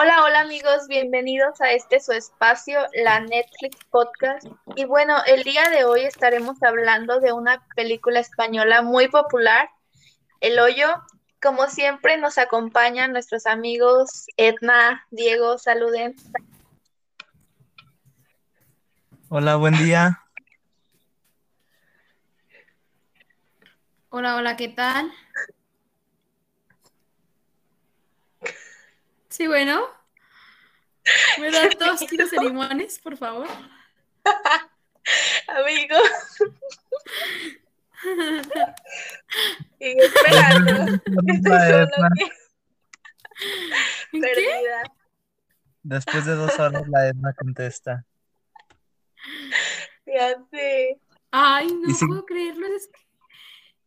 Hola, hola amigos, bienvenidos a este su espacio, la Netflix Podcast. Y bueno, el día de hoy estaremos hablando de una película española muy popular, El Hoyo. Como siempre nos acompañan nuestros amigos Edna, Diego, saluden. Hola, buen día. Hola, hola, ¿qué tal? Sí, bueno. ¿Me das dos kilos de limones, por favor? Amigo. y esperando. Estoy solo aquí. ¿En qué? Perdida. Después de dos horas la Edna contesta. Ya sé. Ay, no si- puedo creerlo. Es que,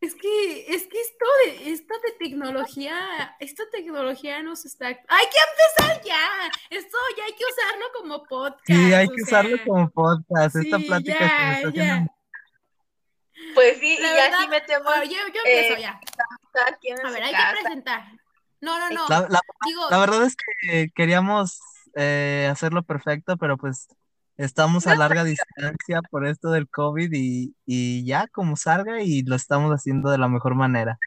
es que, es que esto de, esto de tecnología, esta tecnología nos está. ¡Hay que empezar ya! Esto ya hay que usarlo como podcast. Sí, hay que sea, usarlo como podcast. Esta sí, plática que ya, me está ya. haciendo. Pues sí, La y verdad, aquí metemos Bueno, yo, yo empiezo eh, ya. A ver, hay casa. que presentar. No, no, no. La, la- Digo, la verdad es que queríamos eh, hacerlo perfecto, pero pues estamos a larga distancia por esto del COVID y, y ya como salga y lo estamos haciendo de la mejor manera.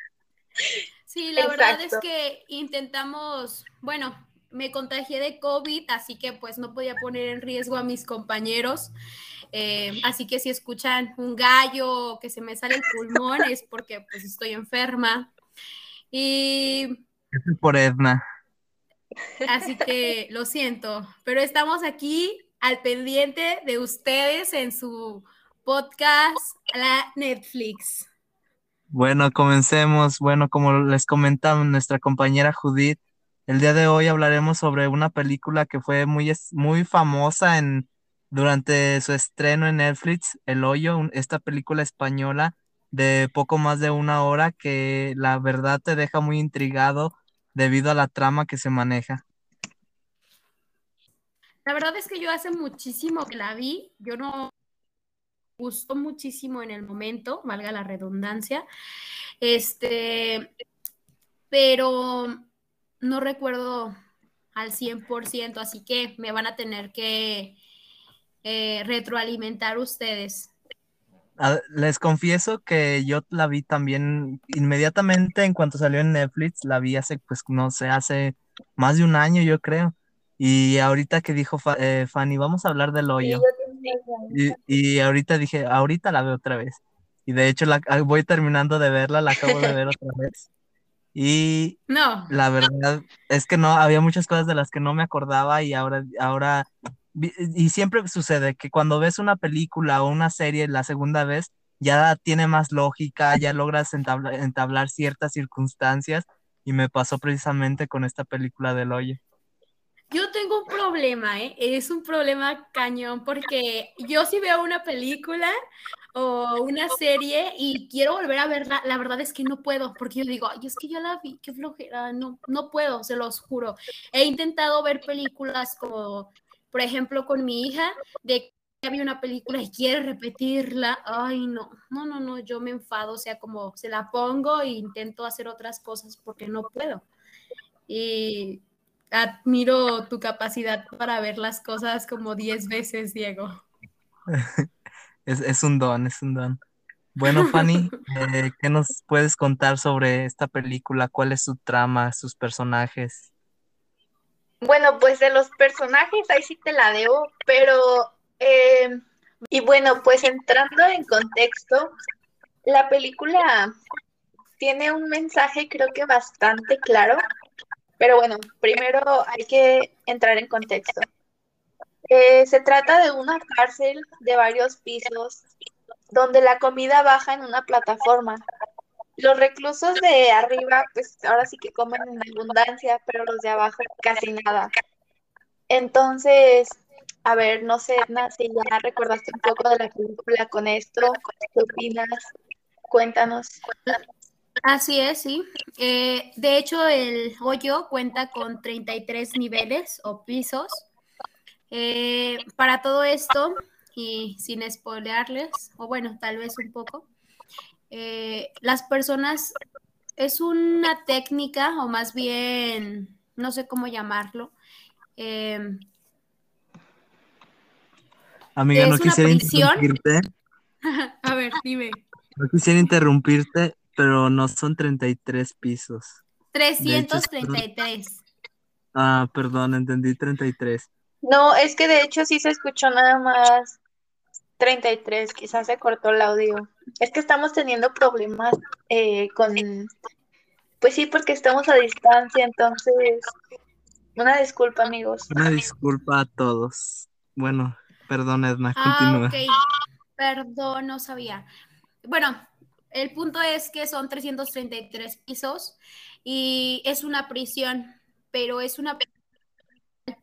Sí, la verdad es que intentamos, bueno, me contagié de COVID, así que pues no podía poner en riesgo a mis compañeros. Eh, así que si escuchan un gallo o que se me sale el pulmón es porque pues estoy enferma. Y es por Edna. así que lo siento, pero estamos aquí al pendiente de ustedes en su podcast, la Netflix. Bueno, comencemos. Bueno, como les comentaba nuestra compañera Judith, el día de hoy hablaremos sobre una película que fue muy, muy famosa en, durante su estreno en Netflix, El Hoyo, esta película española de poco más de una hora que la verdad te deja muy intrigado debido a la trama que se maneja. La verdad es que yo hace muchísimo que la vi, yo no gustó muchísimo en el momento, valga la redundancia, este, pero no recuerdo al 100%, así que me van a tener que eh, retroalimentar ustedes. Ah, Les confieso que yo la vi también inmediatamente en cuanto salió en Netflix, la vi hace, pues no sé, hace más de un año yo creo. Y ahorita que dijo Fa- eh, Fanny, vamos a hablar del Sí, hoyo. yo. Y, y ahorita dije, ahorita la veo otra vez. Y de hecho la, ah, voy terminando de verla, la acabo de ver otra vez. Y No, la verdad es que no, había muchas cosas de las que no me acordaba y ahora, ahora, y siempre sucede que cuando ves una película o una serie la segunda vez, ya tiene más lógica, ya logras entabla- entablar ciertas circunstancias y me pasó precisamente con esta película del hoyo. Yo tengo un problema, ¿eh? Es un problema cañón porque yo si veo una película o una serie y quiero volver a verla, la verdad es que no puedo porque yo digo, ay, es que ya la vi, qué flojera, no, no puedo, se los juro. He intentado ver películas como, por ejemplo, con mi hija, de que vi una película y quiere repetirla, ay, no, no, no, no, yo me enfado, o sea, como se la pongo e intento hacer otras cosas porque no puedo. Y admiro tu capacidad para ver las cosas como 10 veces, Diego. Es, es un don, es un don. Bueno, Fanny, eh, ¿qué nos puedes contar sobre esta película? ¿Cuál es su trama, sus personajes? Bueno, pues de los personajes, ahí sí te la debo, pero, eh, y bueno, pues entrando en contexto, la película tiene un mensaje creo que bastante claro, pero bueno, primero hay que entrar en contexto. Eh, se trata de una cárcel de varios pisos donde la comida baja en una plataforma. Los reclusos de arriba, pues ahora sí que comen en abundancia, pero los de abajo casi nada. Entonces, a ver, no sé, Edna, si ya recordaste un poco de la película con esto, ¿qué opinas? Cuéntanos. Así es, sí. Eh, de hecho, el hoyo cuenta con 33 niveles o pisos. Eh, para todo esto, y sin spoilearles, o bueno, tal vez un poco, eh, las personas es una técnica, o más bien, no sé cómo llamarlo, Em, Amiga, ¿Es no quisiera interrumpirte, a ver, dime. no quisiera interrumpirte, pero no son 33 pisos. De hecho, son- 333. Ah, perdón, entendí 33. No, es que de hecho sí se escuchó nada más 33, quizás se cortó el audio. Es que estamos teniendo problemas eh, con, pues sí, porque estamos a distancia, entonces, una disculpa, amigos. Una disculpa a todos. Bueno, perdón, Edna, Ah, continúa. ok. Perdón, no sabía. Bueno, el punto es que son 333 pisos y es una prisión, pero es una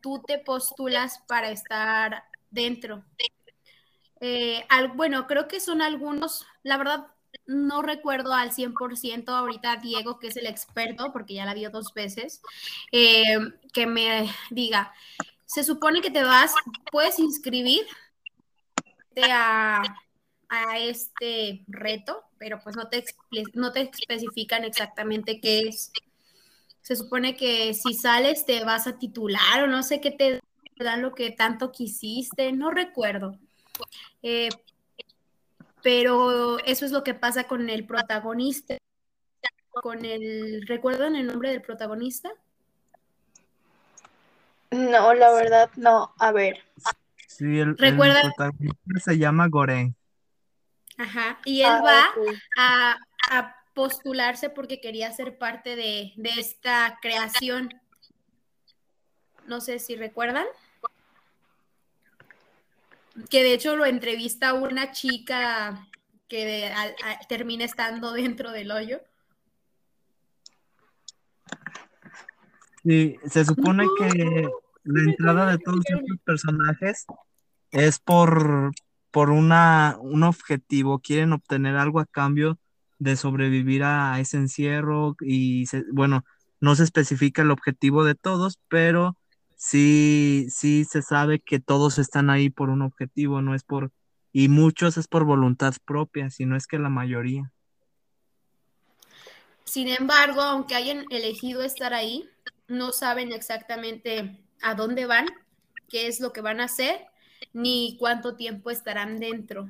tú te postulas para estar dentro. Eh, bueno, creo que son algunos, la verdad no recuerdo al 100% ahorita Diego, que es el experto, porque ya la vio dos veces, eh, que me diga, se supone que te vas, puedes inscribir a, a este reto, pero pues no te, no te especifican exactamente qué es. Se supone que si sales te vas a titular o no sé qué te dan lo que tanto quisiste, no recuerdo. Eh, pero eso es lo que pasa con el protagonista. Con el, ¿recuerdan el nombre del protagonista? No, la verdad, no. A ver, Sí, el, protagonista se llama Goren. Ajá. Y él Ah, va a, a postularse porque quería ser parte de, de esta creación. No sé si recuerdan. Que de hecho lo entrevista una chica que de- al- a- termina estando dentro del hoyo. Sí, se supone No, que la entrada de todos estos personajes es por, por una, un objetivo. Quieren obtener algo a cambio de sobrevivir a ese encierro y, bueno, no se especifica el objetivo de todos, pero sí, sí se sabe que todos están ahí por un objetivo, no es por, y muchos es por voluntad propia, si no es que la mayoría. Sin embargo, aunque hayan elegido estar ahí, no saben exactamente a dónde van, qué es lo que van a hacer, ni cuánto tiempo estarán dentro.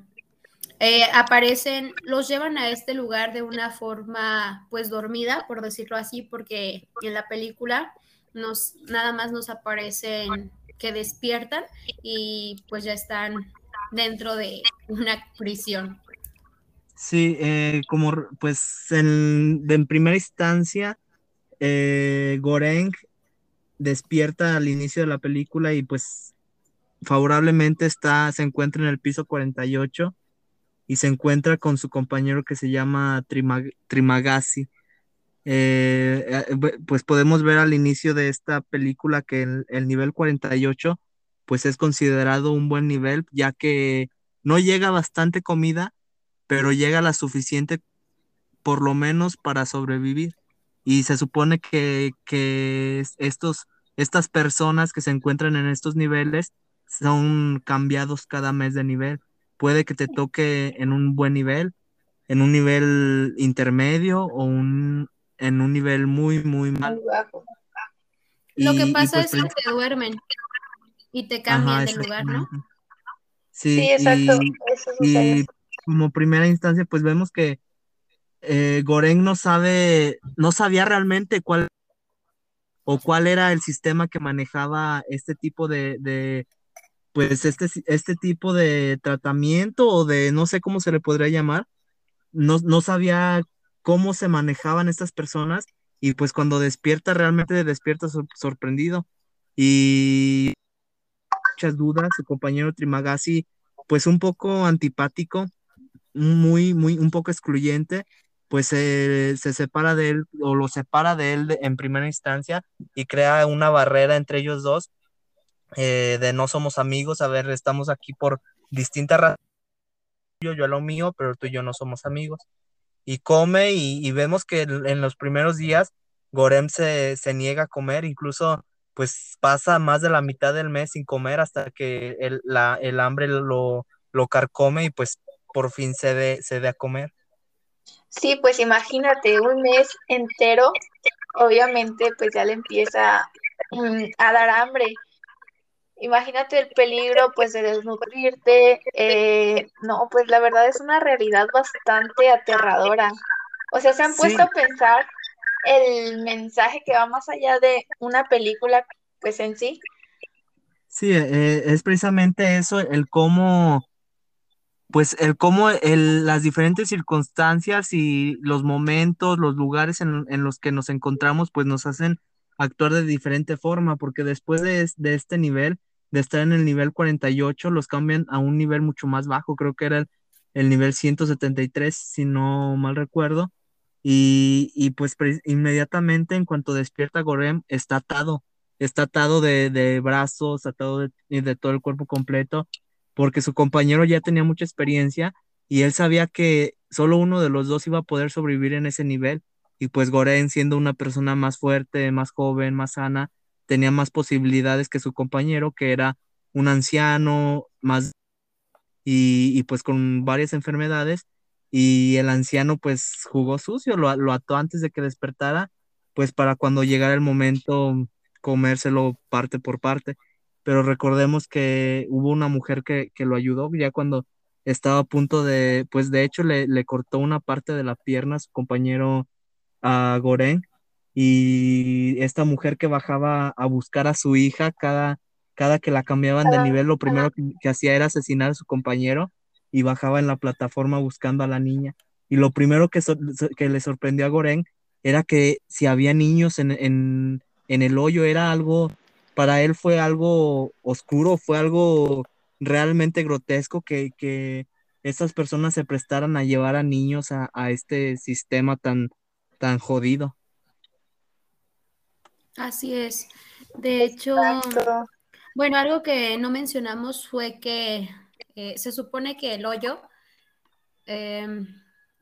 Eh, aparecen, los llevan a este lugar de una forma, pues dormida, por decirlo así, porque en la película nos, nada más nos aparecen que despiertan y pues ya están dentro de una prisión. Sí, eh, como pues en, en primera instancia, eh, Goreng despierta al inicio de la película y pues favorablemente está, se encuentra en el piso 48 y se encuentra con su compañero que se llama Trimag- Trimagasi. Eh, eh, bu- pues podemos ver al inicio de esta película que el, el nivel 48 pues es considerado un buen nivel ya que no llega bastante comida pero llega la suficiente por lo menos para sobrevivir. Y se supone que, que es- estos, estas personas que se encuentran en estos niveles son cambiados cada mes de nivel. Puede que te toque en un buen nivel, en un nivel intermedio o un, en un nivel muy, muy mal. muy bajo. Lo Y- que pasa pues es que te duermen y te cambian Ajá, de lugar, ¿no? Sí, Sí, exacto. y- Eso sucede. y como primera instancia, pues vemos que eh, Goreng no sabe, no sabía realmente cuál o cuál era el sistema que manejaba este tipo de, de, pues este, este tipo de tratamiento o de, no sé cómo se le podría llamar, no, no sabía cómo se manejaban estas personas y pues cuando despierta realmente despierta sor- sorprendido. Y muchas dudas, su compañero Trimagasi pues un poco antipático, muy, muy, un poco excluyente, pues se se separa de él o lo separa de él de- en primera instancia y crea una barrera entre ellos dos eh, de no somos amigos, a ver, estamos aquí por distintas razones, yo, a lo mío, pero tú y yo no somos amigos. Y come y, vemos que en los primeros días Gorem se, se niega a comer, incluso pues pasa más de la mitad del mes sin comer hasta que el, la, el hambre lo, lo carcome y pues por fin se dé se a comer. Sí, pues imagínate, un mes entero, obviamente, pues ya le empieza mm, a dar hambre. Imagínate el peligro pues de desnutrirte, eh, no, pues la verdad es una realidad bastante aterradora. O sea, se han puesto a pensar el mensaje que va más allá de una película pues en sí. Sí, eh, es precisamente eso, el cómo pues el cómo el, las diferentes circunstancias y los momentos, los lugares en, los que nos encontramos, pues nos hacen actuar de diferente forma, porque después de, este nivel, de estar en el nivel 48, los cambian a un nivel mucho más bajo, creo que era el, el nivel 173, si no mal recuerdo, y, y pues inmediatamente en cuanto despierta Gorem, está atado, está atado de, de brazos, atado de, de todo el cuerpo completo, porque su compañero ya tenía mucha experiencia y él sabía que solo uno de los dos iba a poder sobrevivir en ese nivel. Y pues Goren, siendo una persona más fuerte, más joven, más sana, tenía más posibilidades que su compañero, que era un anciano, más y, pues con varias enfermedades. Y el anciano pues jugó sucio, lo, lo ató antes de que despertara, pues para cuando llegara el momento comérselo parte por parte pero recordemos que hubo una mujer que, lo ayudó ya cuando estaba a punto de, pues de hecho le, cortó una parte de la pierna a su compañero a Goren y esta mujer que bajaba a buscar a su hija cada, cada que la cambiaban de nivel, lo primero que, hacía era asesinar a su compañero y bajaba en la plataforma buscando a la niña. Y lo primero que, que le sorprendió a Goren era que si había niños en, en, en el hoyo era algo para él fue algo oscuro, fue algo realmente grotesco que, que esas personas se prestaran a llevar a niños a, este sistema tan, tan jodido. Así es. De hecho, bueno, algo que no mencionamos fue que eh, se supone que el hoyo em,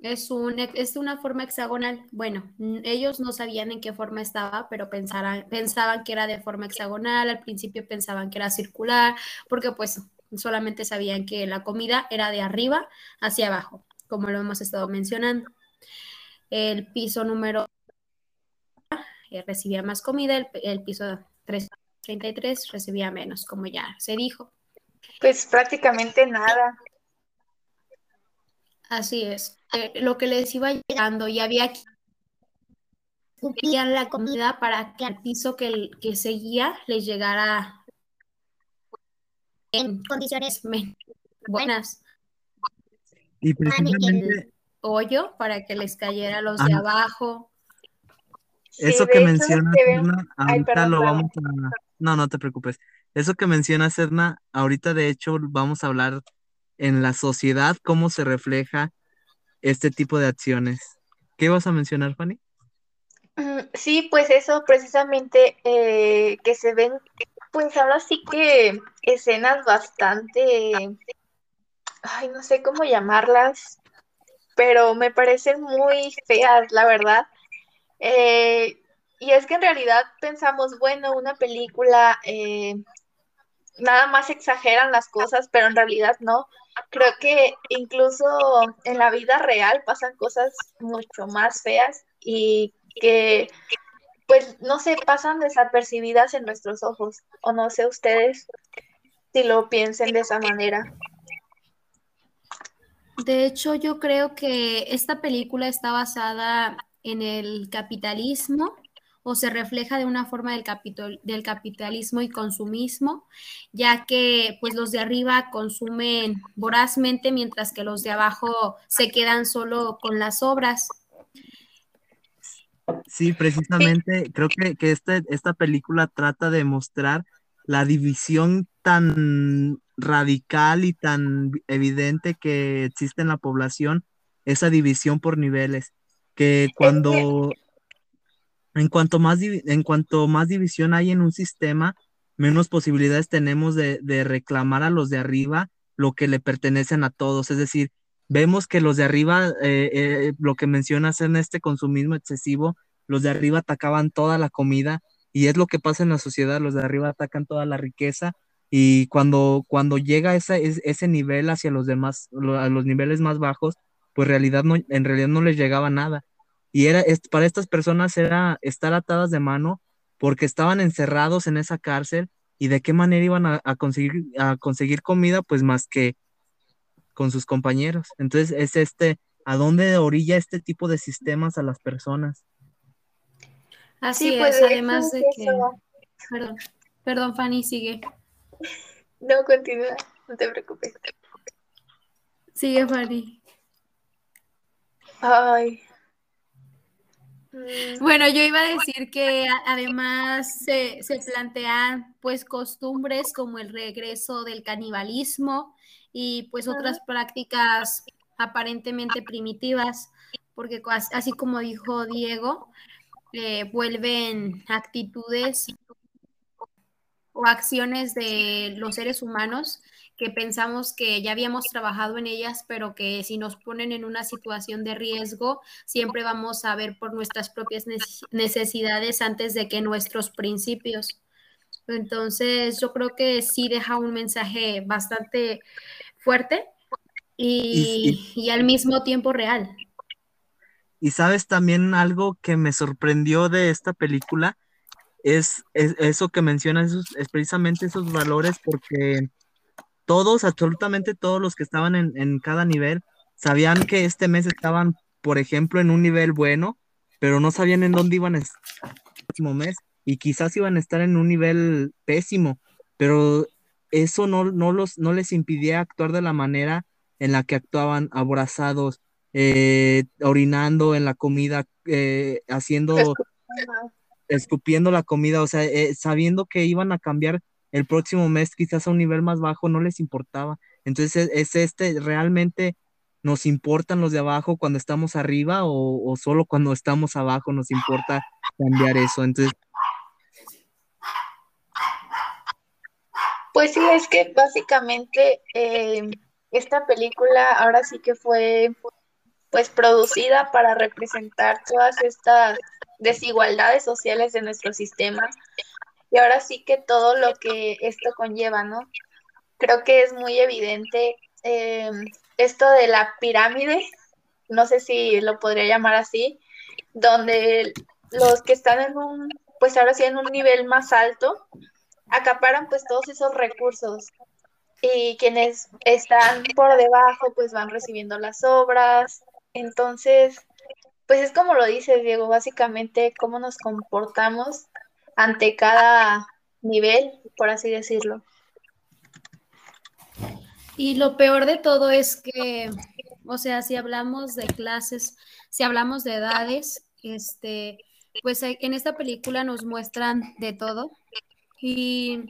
es, un, es una forma hexagonal. Bueno, ellos no sabían en qué forma estaba, pero pensaban, pensaban que era de forma hexagonal. Al principio pensaban que era circular, porque pues solamente sabían que la comida era de arriba hacia abajo, como lo hemos estado mencionando. El piso número eh, recibía más comida, el, el piso 333 recibía menos, como ya se dijo. Pues prácticamente nada. Así es. Eh, lo que les iba llegando y había que la comida para que al piso que, que seguía les llegara en condiciones buenas. Y precisamente hoyo para que les cayera los de abajo. Eso que mencionas, ahorita lo vamos a... No, no te preocupes. Eso que mencionas, Edna, ahorita de hecho vamos a hablar en la sociedad, cómo se refleja este tipo de acciones. ¿Qué vas a mencionar, Fanny? Mm, sí, pues eso precisamente eh, que se ven, pues ahora sí que escenas bastante, ay, no sé cómo llamarlas, pero me parecen muy feas, la verdad. Eh, y es que en realidad pensamos, bueno, una película eh, nada más exageran las cosas, pero en realidad no. Creo que incluso en la vida real pasan cosas mucho más feas y que pues no se pasan desapercibidas en nuestros ojos, o no sé ustedes si lo piensen de esa manera. De hecho, yo creo que esta película está basada en el capitalismo o se refleja de una forma del, del capitalismo y consumismo, ya que pues los de arriba consumen vorazmente mientras que los de abajo se quedan solo con las obras. Sí, precisamente creo que, que este, esta película trata de mostrar la división tan radical y tan evidente que existe en la población, esa división por niveles, que cuando en cuanto más, en cuanto más división hay en un sistema, menos posibilidades tenemos de, reclamar a los de arriba lo que le pertenecen a todos. Es decir, vemos que los de arriba, eh, eh, lo que mencionas en este consumismo excesivo, los de arriba atacaban toda la comida y es lo que pasa en la sociedad, los de arriba atacan toda la riqueza y cuando, cuando llega ese, ese nivel hacia los demás, a los niveles más bajos, pues realidad no, en realidad no les llegaba nada y era, para estas personas era estar atadas de mano porque estaban encerrados en esa cárcel y de qué manera iban a, conseguir, a conseguir comida, pues más que con sus compañeros. Entonces es este, ¿a dónde orilla este tipo de sistemas a las personas? Así pues, es, además de que... Perdón, perdón, Fanny, sigue. No, continúa, no te preocupes. Sigue, Fanny. Ay. Bueno, yo iba a decir que además se, plantean pues costumbres como el regreso del canibalismo y pues otras prácticas aparentemente primitivas, porque así como dijo Diego, eh, vuelven actitudes o acciones de los seres humanos que pensamos que ya habíamos trabajado en ellas, pero que si nos ponen en una situación de riesgo, siempre vamos a ver por nuestras propias necesidades antes de que nuestros principios. Entonces, yo creo que sí deja un mensaje bastante fuerte y, al mismo tiempo real. Y sabes también algo que me sorprendió de esta película, es, eso que mencionas, es precisamente esos valores, porque todos, absolutamente todos los que estaban en, cada nivel, sabían que este mes estaban, por ejemplo, en un nivel bueno, pero no sabían en dónde iban a estar el próximo mes y quizás iban a estar en un nivel pésimo, pero eso no, no, los, no les impidía actuar de la manera en la que actuaban abrazados, eh, orinando en la comida, eh, haciendo, escupiendo la comida, o sea, eh, sabiendo que iban a cambiar el próximo mes quizás a un nivel más bajo no les importaba. Entonces, ¿es, este realmente nos importan los de abajo cuando estamos arriba o, solo cuando estamos abajo nos importa cambiar eso? Entonces... Pues sí, es que básicamente eh, esta película ahora sí que fue pues producida para representar todas estas desigualdades sociales de nuestro sistema y ahora sí que todo lo que esto conlleva, ¿no? Creo que es muy evidente em, esto de la pirámide, no sé si lo podría llamar así, donde los que están en un, pues ahora sí en un nivel más alto, acaparan pues todos esos recursos y quienes están por debajo pues van recibiendo las obras. Entonces, pues es como lo dice Diego, básicamente cómo nos comportamos ante cada nivel, por así decirlo. Y lo peor de todo es que, o sea, si hablamos de clases, si hablamos de edades, este, pues en esta película nos muestran de todo. Y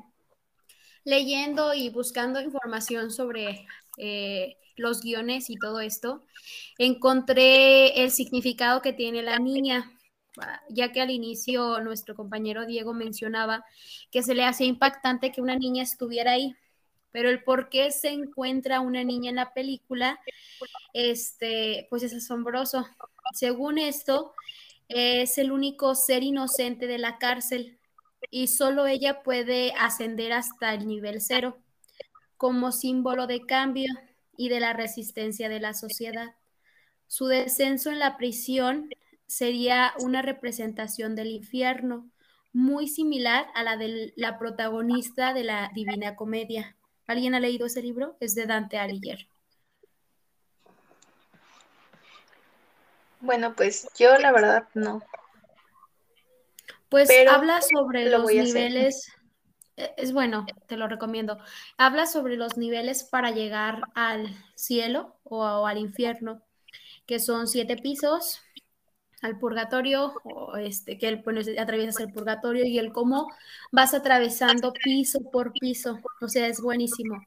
leyendo y buscando información sobre eh, los guiones y todo esto, encontré el significado que tiene la niña ya que al inicio nuestro compañero Diego mencionaba que se le hacía impactante que una niña estuviera ahí, pero el por qué se encuentra una niña en la película, este, pues es asombroso. Según esto, es el único ser inocente de la cárcel y solo ella puede ascender hasta el nivel cero como símbolo de cambio y de la resistencia de la sociedad. Su descenso en la prisión sería una representación del infierno, muy similar a la de la protagonista de la Divina Comedia. ¿Alguien ha leído ese libro? Es de Dante Alighieri. Bueno, pues yo la verdad no. Pues habla sobre los niveles, e, es bueno, te lo recomiendo. Habla sobre los niveles para llegar al cielo o al infierno, que son siete pisos, al purgatorio, o este, que él bueno, atraviesas el purgatorio y el cómo vas atravesando piso por piso, o sea, es buenísimo.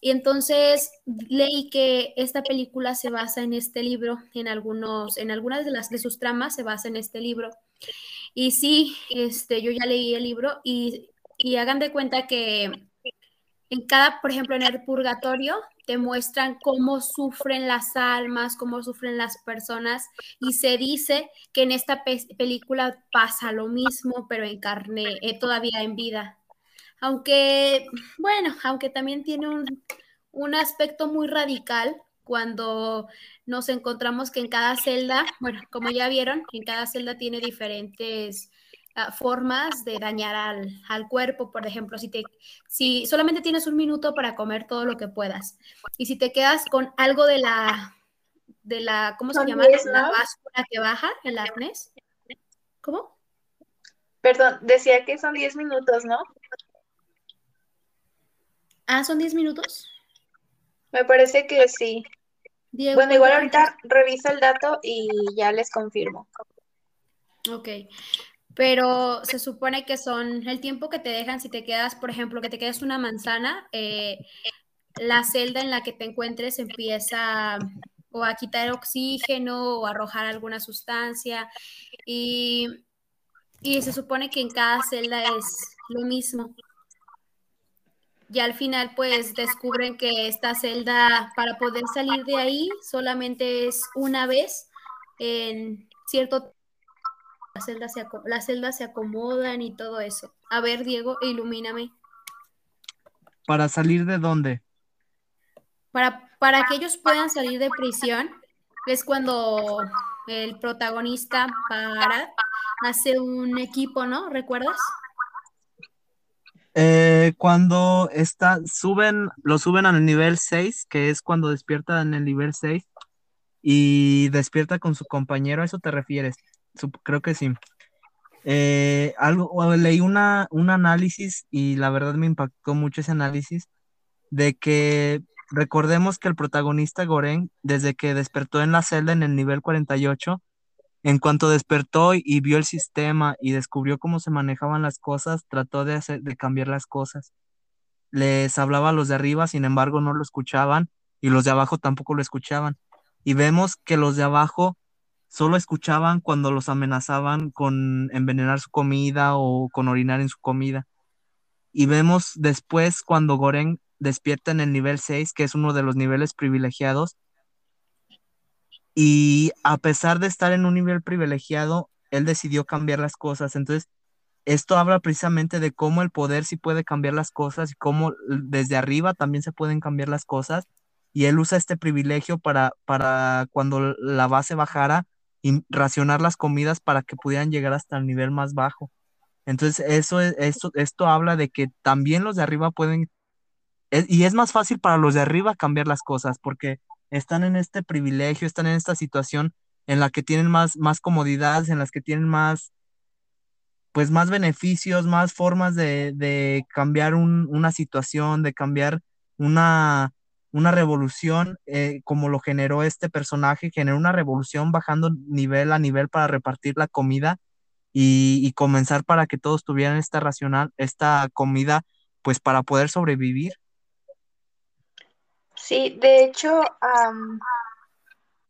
Y entonces leí que esta película se basa en este libro, en algunos, en algunas de las de sus tramas se basa en este libro. Y sí, este, yo ya leí el libro y, y hagan de cuenta que en cada, por ejemplo, en el purgatorio te muestran cómo sufren las almas, cómo sufren las personas y se dice que en esta película pasa lo mismo, pero en carne, eh, todavía en vida. Aunque, bueno, aunque también tiene un, un aspecto muy radical cuando nos encontramos que en cada celda, bueno, como ya vieron, en cada celda tiene diferentes ah, formas de dañar al, al, cuerpo, por ejemplo, si, te, si solamente tienes un minuto para comer todo lo que puedas y si te quedas con algo de la, de la ¿cómo se llama? La báscula que baja, el arnés. ¿Cómo? Perdón, decía que son 10 minutos, ¿no? Ah, son 10 minutos. Me parece que sí. bueno, igual ahorita reviso el dato y ya les confirmo. Ok. Pero se supone que son el tiempo que te dejan si te quedas, por ejemplo, que te quedas una manzana, eh, la celda en la que te encuentres empieza o a quitar oxígeno o a arrojar alguna sustancia y, y se supone que en cada celda es lo mismo. Y al final pues descubren que esta celda para poder salir de ahí solamente es una vez en cierto las celdas se, las celdas se acomodan y todo eso. A ver, Diego, ilumíname. ¿Para salir de dónde? Para, para que ellos puedan salir de prisión es cuando el protagonista para hace un equipo, ¿no? ¿Recuerdas? Eh, cuando está, suben, lo suben al nivel 6, que es cuando despierta en el nivel 6 y despierta con su compañero, ¿a eso te refieres? Creo que sí. Eh, algo, leí una, un análisis y la verdad me impactó mucho ese análisis de que recordemos que el protagonista Goren, desde que despertó en la celda en el nivel 48, en cuanto despertó y vio el sistema y descubrió cómo se manejaban las cosas, trató de, hacer, de cambiar las cosas. Les hablaba a los de arriba, sin embargo no lo escuchaban y los de abajo tampoco lo escuchaban. Y vemos que los de abajo solo escuchaban cuando los amenazaban con envenenar su comida o con orinar en su comida. Y vemos después cuando Goren despierta en el nivel 6, que es uno de los niveles privilegiados, y a pesar de estar en un nivel privilegiado, él decidió cambiar las cosas. Entonces, esto habla precisamente de cómo el poder sí puede cambiar las cosas y cómo desde arriba también se pueden cambiar las cosas. Y él usa este privilegio para, para cuando la base bajara y racionar las comidas para que pudieran llegar hasta el nivel más bajo. Entonces, eso, esto, esto habla de que también los de arriba pueden, y es más fácil para los de arriba cambiar las cosas, porque están en este privilegio, están en esta situación en la que tienen más, más comodidades, en las que tienen más, pues más beneficios, más formas de, cambiar una situación, de cambiar una, una revolución, eh, como lo generó este personaje, generó una revolución bajando nivel a nivel para repartir la comida y, y comenzar para que todos tuvieran esta racional, esta comida, pues para poder sobrevivir. Sí, de hecho,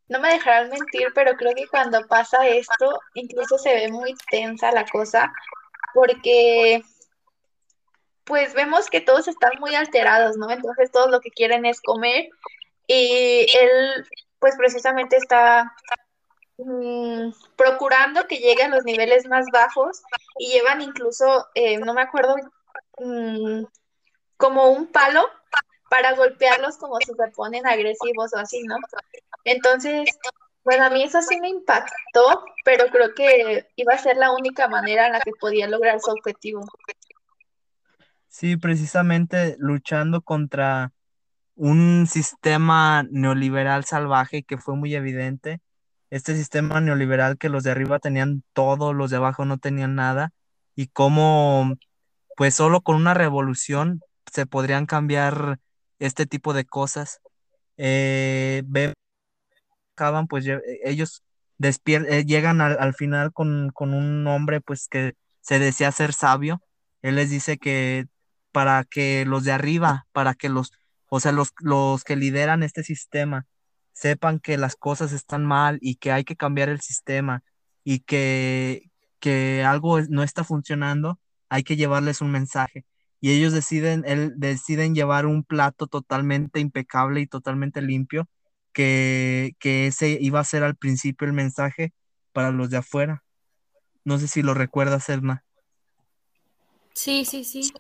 no me dejarán mentir, pero creo que cuando pasa esto, incluso se ve muy tensa la cosa, porque pues vemos que todos están muy alterados, ¿no? Entonces todos lo que quieren es comer y él pues precisamente está mm, procurando que lleguen a los niveles más bajos y llevan incluso, eh, no me acuerdo, mm, como un palo para golpearlos como si se ponen agresivos o así, ¿no? Entonces, bueno, a mí eso sí me impactó, pero creo que iba a ser la única manera en la que podía lograr su objetivo. Sí, precisamente luchando contra un sistema neoliberal salvaje que fue muy evidente. Este sistema neoliberal que los de arriba tenían todo, los de abajo no tenían nada, y cómo, pues solo con una revolución se podrían cambiar este tipo de cosas. Eh, pues ellos eh, llegan al, final con, un hombre pues que se desea ser sabio. Él les dice que para que los de arriba, para que los, o sea, los, los que lideran este sistema sepan que las cosas están mal y que hay que cambiar el sistema y que, que algo no está funcionando, hay que llevarles un mensaje y ellos deciden, él, deciden llevar un plato totalmente impecable y totalmente limpio, que, ese iba a ser al principio el mensaje para los de afuera. No sé si lo recuerdas, Edna. Sí, sí, sí.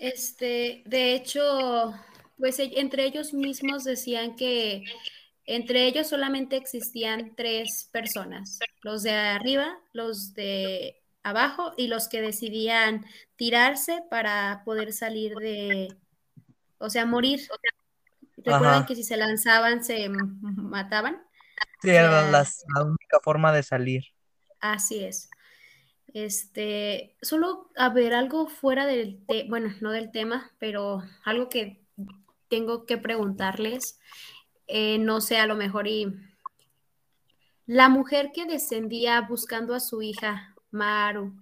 Este, de hecho, pues e, entre ellos mismos decían que entre ellos solamente existían tres personas, los de arriba, los de abajo y los que decidían tirarse para poder salir de, o sea, morir. Recuerden que si se lanzaban se mataban. Sí, era la única forma de salir. Así es. Este, solo a ver algo fuera del tema, bueno, no del tema, pero algo que tengo que preguntarles, eh, no sé, a lo mejor y la mujer que descendía buscando a su hija, Maru,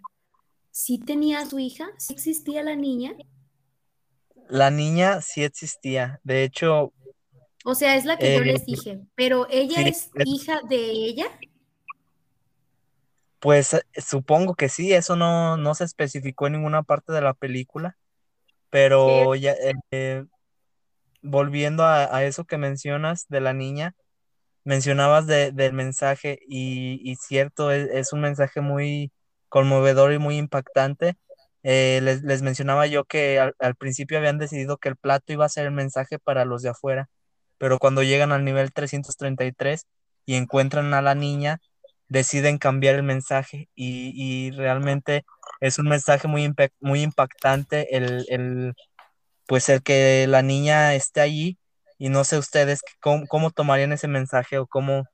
¿sí tenía a su hija? ¿Sí existía la niña? La niña sí existía. De hecho. O sea, es la que yo eh, les dije. Pero ella es hija de ella. Pues eh, supongo que sí, eso no, no se especificó en ninguna parte de la película. Pero ya eh, volviendo a, eso que mencionas de la niña, mencionabas del mensaje y, cierto, es, un mensaje muy conmovedor y muy impactante. Eh, les, mencionaba yo que al, principio habían decidido que el plato iba a ser el mensaje para los de afuera, pero cuando llegan al nivel 333 y encuentran a la niña, deciden cambiar el mensaje y, realmente es un mensaje muy, muy impactante el, pues el que la niña esté allí y no sé ustedes cómo, cómo tomarían ese mensaje o cómo,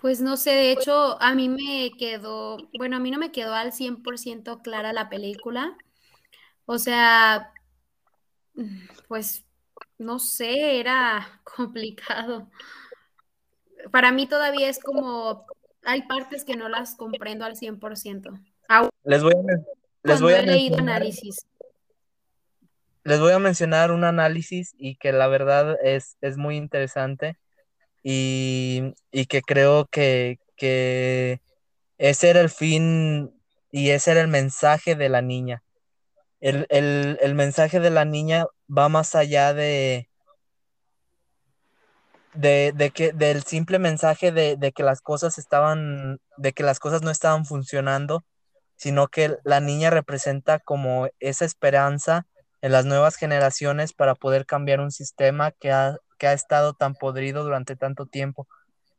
pues no sé, de hecho, a mí me quedó, bueno, a mí no me quedó al 100% clara la película. O sea, pues no sé, era complicado. Para mí todavía es como, hay partes que no las comprendo al 100%. Les voy a, les voy a leído análisis. Les voy a mencionar un análisis y que la verdad es, es muy interesante y, que creo que, ese era el fin y ese era el mensaje de la niña. El, mensaje de la niña va más allá de, de, que, del simple mensaje de, de, que las cosas estaban, de que las cosas no estaban funcionando, sino que la niña representa como esa esperanza en las nuevas generaciones para poder cambiar un sistema que ha, que ha estado tan podrido durante tanto tiempo.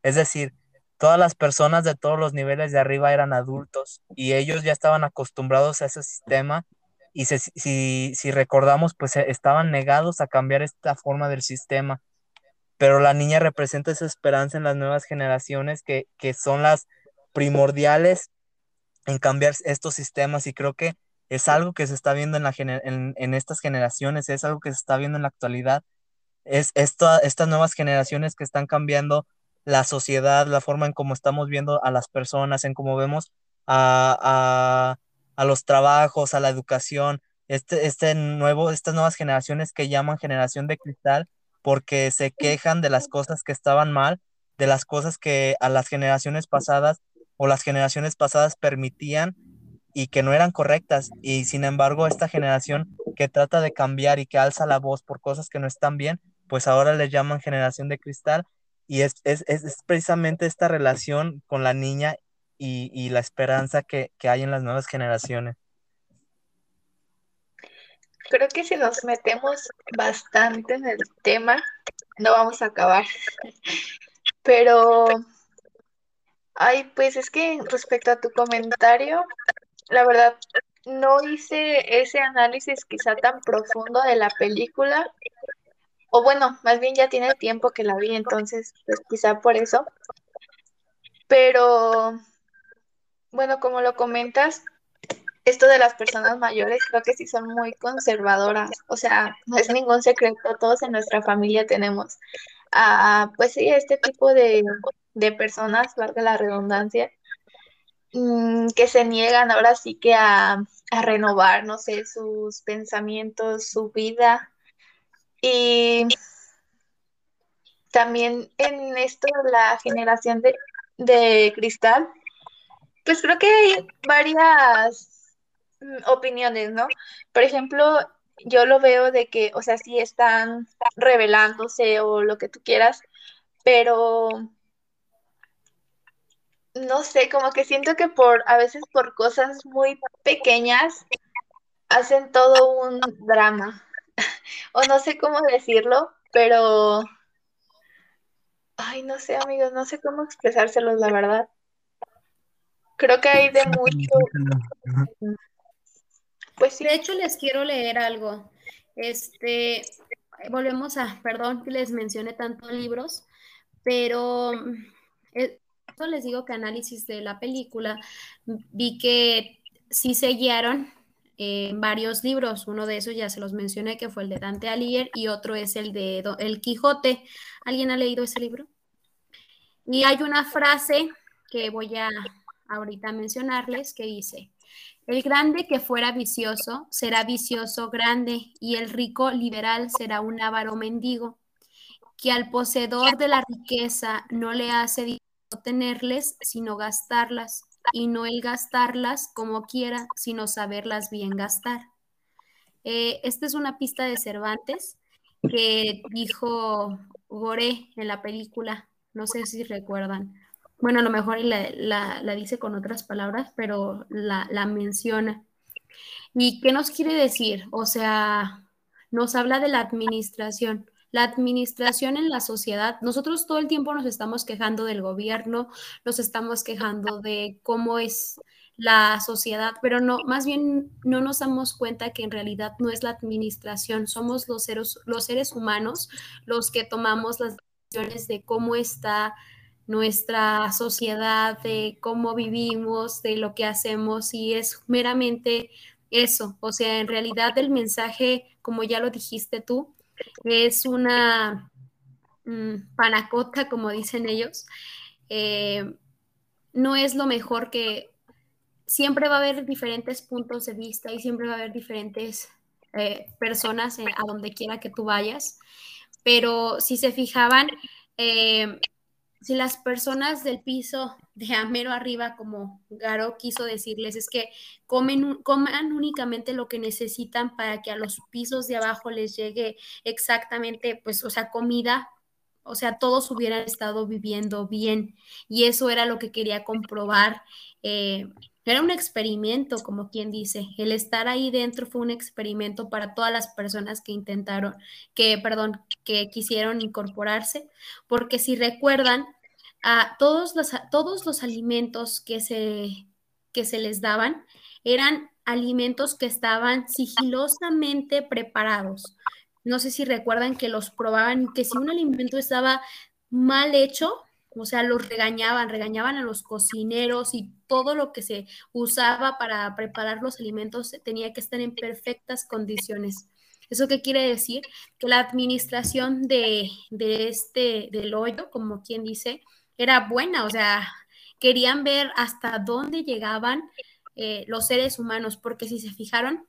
Es decir, todas las personas de todos los niveles de arriba eran adultos y ellos ya estaban acostumbrados a ese sistema y si, si recordamos, pues estaban negados a cambiar esta forma del sistema. Pero la niña representa esa esperanza en las nuevas generaciones que, son las primordiales en cambiar estos sistemas y creo que es algo que se está viendo en, la, en, en estas generaciones, es algo que se está viendo en la actualidad es estas nuevas generaciones que están cambiando la sociedad, la forma en cómo estamos viendo a las personas, en cómo vemos a, los trabajos, a la educación, este, este nuevo, estas nuevas generaciones que llaman generación de cristal porque se quejan de las cosas que estaban mal, de las cosas que a las generaciones pasadas o las generaciones pasadas permitían y que no eran correctas. Y sin embargo, esta generación que trata de cambiar y que alza la voz por cosas que no están bien, pues ahora le llaman generación de cristal y es, precisamente esta relación con la niña y, la esperanza que, hay en las nuevas generaciones. Creo que si nos metemos bastante en el tema, no vamos a acabar. Pero, ay, pues es que respecto a tu comentario, la verdad, no hice ese análisis quizá tan profundo de la película, o bueno, más bien ya tiene tiempo que la vi, entonces, pues quizá por eso. Pero, bueno, como lo comentas, esto de las personas mayores creo que sí son muy conservadoras, o sea, no es ningún secreto, todos en nuestra familia tenemos, a, pues este tipo de, de personas, valga la redundancia, mm, que se niegan ahora sí que a, a renovar, no sé, sus pensamientos, su vida, y también en esto, la generación de, cristal, pues creo que hay varias opiniones, ¿no? Por ejemplo, yo lo veo de que, o sea, sí están revelándose o lo que tú quieras, pero no sé, como que siento que por, a veces por cosas muy pequeñas, hacen todo un drama. o no sé cómo decirlo, pero, ay, no sé, amigos, no sé cómo expresárselos, la verdad. Creo que hay de mucho. Pues. De hecho, les quiero leer algo. Este, volvemos a, perdón que les mencione tantos libros, pero eh, eso les digo que análisis de la película, vi que sí se guiaron en varios libros. Uno de esos ya se los mencioné, que fue el de Dante Alighieri, y otro es el de El Quijote. ¿Alguien ha leído ese libro? Y hay una frase que voy a ahorita mencionarles que dice, el grande que fuera vicioso será vicioso grande y el rico liberal será un avaro mendigo, que al poseedor de la riqueza no le hace tenerles, sino gastarlas, y no el gastarlas como quiera, sino saberlas bien gastar. Eh, esta es una pista de Cervantes que dijo Gore en la película, no sé si recuerdan. Bueno, a lo mejor la, dice con otras palabras, pero la, la menciona. ¿Y qué nos quiere decir? O sea, nos habla de la administración. La administración en la sociedad, nosotros todo el tiempo nos estamos quejando del gobierno, nos estamos quejando de cómo es la sociedad, pero no, más bien no nos damos cuenta que en realidad no es la administración, somos los seres, los seres humanos los que tomamos las decisiones de cómo está nuestra sociedad, de cómo vivimos, de lo que hacemos y es meramente eso. O sea, en realidad el mensaje, como ya lo dijiste tú, es una mm, panacota, como dicen ellos. Eh, no es lo mejor que siempre va a haber diferentes puntos de vista y siempre va a haber diferentes eh, personas a donde quiera que tú vayas. Pero si se fijaban, eh, si las personas del piso de Amero arriba, como Garo quiso decirles, es que comen, coman únicamente lo que necesitan para que a los pisos de abajo les llegue exactamente, pues, o sea, comida, o sea, todos hubieran estado viviendo bien. Y eso era lo que quería comprobar. Eh, era un experimento, como quien dice. El estar ahí dentro fue un experimento para todas las personas que intentaron, que, perdón, que quisieron incorporarse, porque si recuerdan, a todos los, todos los alimentos que se, que se les daban eran alimentos que estaban sigilosamente preparados. No sé si recuerdan que los probaban y que si un alimento estaba mal hecho, o sea, los regañaban, regañaban a los cocineros y todo lo que se usaba para preparar los alimentos tenía que estar en perfectas condiciones. ¿Eso qué quiere decir? Que la administración de, de este, del hoyo, como quien dice, era buena, o sea, querían ver hasta dónde llegaban eh, los seres humanos, porque si se fijaron,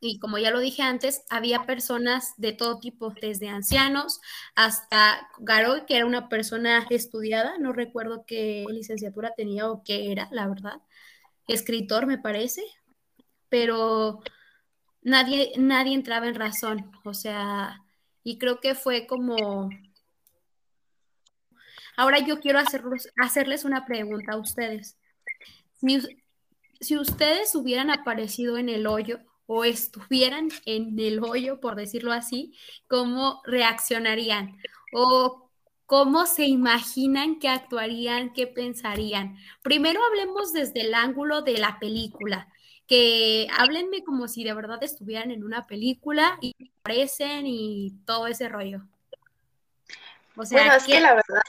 y como ya lo dije antes, había personas de todo tipo, desde ancianos hasta Garoy, que era una persona estudiada, no recuerdo qué licenciatura tenía o qué era, la verdad, escritor me parece, pero nadie, nadie entraba en razón, o sea, y creo que fue como Ahora yo quiero hacerles una pregunta a ustedes. Si, ustedes hubieran aparecido en el hoyo o estuvieran en el hoyo, por decirlo así, ¿cómo reaccionarían? ¿O cómo se imaginan que actuarían, qué pensarían? Primero hablemos desde el ángulo de la película que háblenme como si de verdad estuvieran en una película y aparecen y todo ese rollo. O sea, bueno, es que la verdad,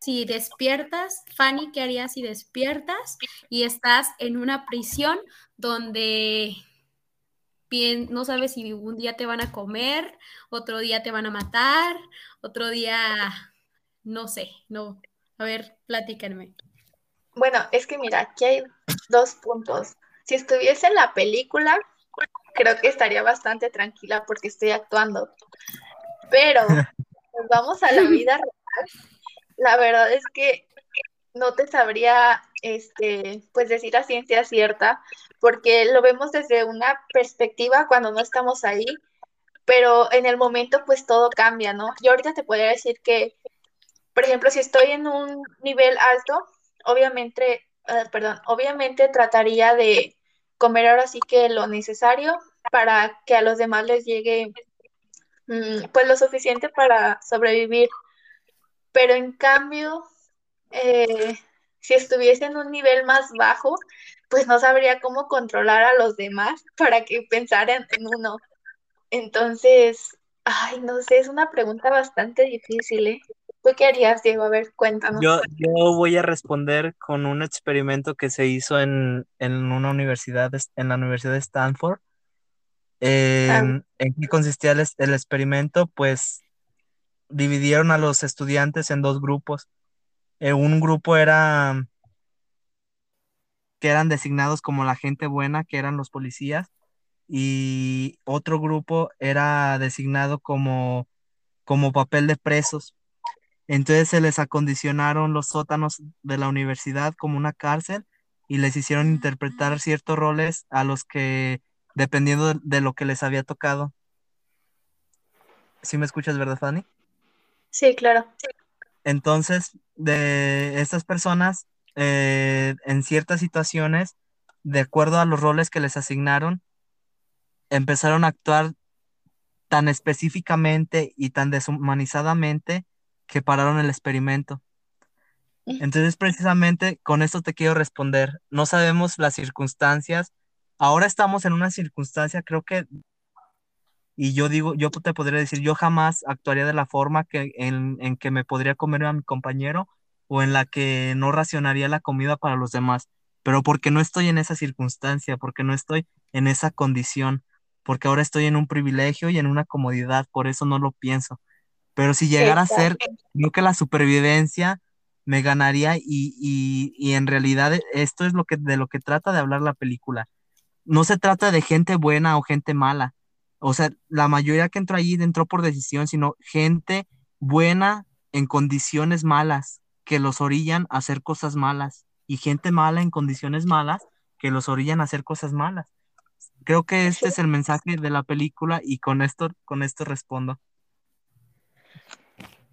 si despiertas, Fanny, ¿qué harías si despiertas y estás en una prisión donde no sabes si un día te van a comer, otro día te van a matar, otro día, no sé, no. A ver, platíquenme. Bueno, es que mira, aquí hay dos puntos. Si estuviese en la película, creo que estaría bastante tranquila porque estoy actuando. Pero vamos a la vida real la verdad es que no te sabría este, pues decir a ciencia cierta, porque lo vemos desde una perspectiva cuando no estamos ahí, pero en el momento pues todo cambia, ¿no? Yo ahorita te podría decir que, por ejemplo, si estoy en un nivel alto, obviamente, eh, perdón, obviamente trataría de comer ahora sí que lo necesario para que a los demás les llegue mm, pues lo suficiente para sobrevivir pero en cambio, eh, si estuviese en un nivel más bajo, pues no sabría cómo controlar a los demás para que pensaran en uno. Entonces, ay, no sé, es una pregunta bastante difícil, ¿eh? ¿Tú qué harías, Diego? A ver, cuéntanos. Yo, yo voy a responder con un experimento que se hizo en, en una universidad, en la Universidad de Stanford. ¿En, ¿en qué consistía el, el experimento? Pues dividieron a los estudiantes en dos grupos. Eh, un grupo era que eran designados como la gente buena, que eran los policías, y otro grupo era designado como, como papel de presos. Entonces se les acondicionaron los sótanos de la universidad como una cárcel y les hicieron interpretar ciertos roles a los que, dependiendo de, de lo que les había tocado. ¿Sí me escuchas, verdad, Fanny? Sí, claro. Entonces, de estas personas, eh, en ciertas situaciones, de acuerdo a los roles que les asignaron, empezaron a actuar tan específicamente y tan deshumanizadamente que pararon el experimento. Entonces, precisamente con esto te quiero responder. No sabemos las circunstancias. Ahora estamos en una circunstancia, creo que y yo digo, yo te podría decir, yo jamás actuaría de la forma que en, en, que me podría comer a mi compañero o en la que no racionaría la comida para los demás, pero porque no estoy en esa circunstancia, porque no estoy en esa condición, porque ahora estoy en un privilegio y en una comodidad, por eso no lo pienso. Pero si llegara Exacto. a ser, creo que la supervivencia me ganaría y, y, y en realidad esto es lo que, de lo que trata de hablar la película. No se trata de gente buena o gente mala, o sea, la mayoría que entró allí entró por decisión, sino gente buena en condiciones malas que los orillan a hacer cosas malas y gente mala en condiciones malas que los orillan a hacer cosas malas. Creo que este es el mensaje de la película y con esto, con esto respondo.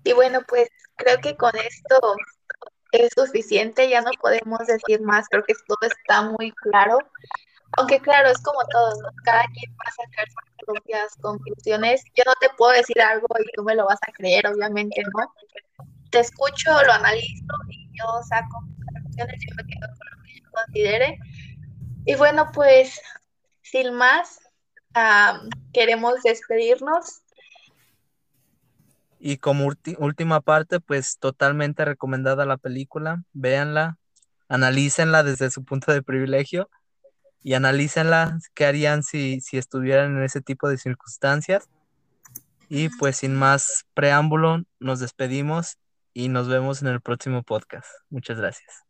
Y bueno, pues creo que con esto es suficiente, ya no podemos decir más, creo que todo está muy claro. Aunque claro, es como todo, ¿no? cada quien va a sacar sus propias conclusiones. Yo no te puedo decir algo y tú me lo vas a creer, obviamente, ¿no? Te escucho, lo analizo y yo saco mis conclusiones, yo me quedo con lo que yo considere. Y bueno, pues, sin más, um, queremos despedirnos. Y como última parte, pues totalmente recomendada la película, véanla, analícenla desde su punto de privilegio y analícenla, qué harían si, si estuvieran en ese tipo de circunstancias. Y pues sin más preámbulo, nos despedimos y nos vemos en el próximo podcast. Muchas gracias.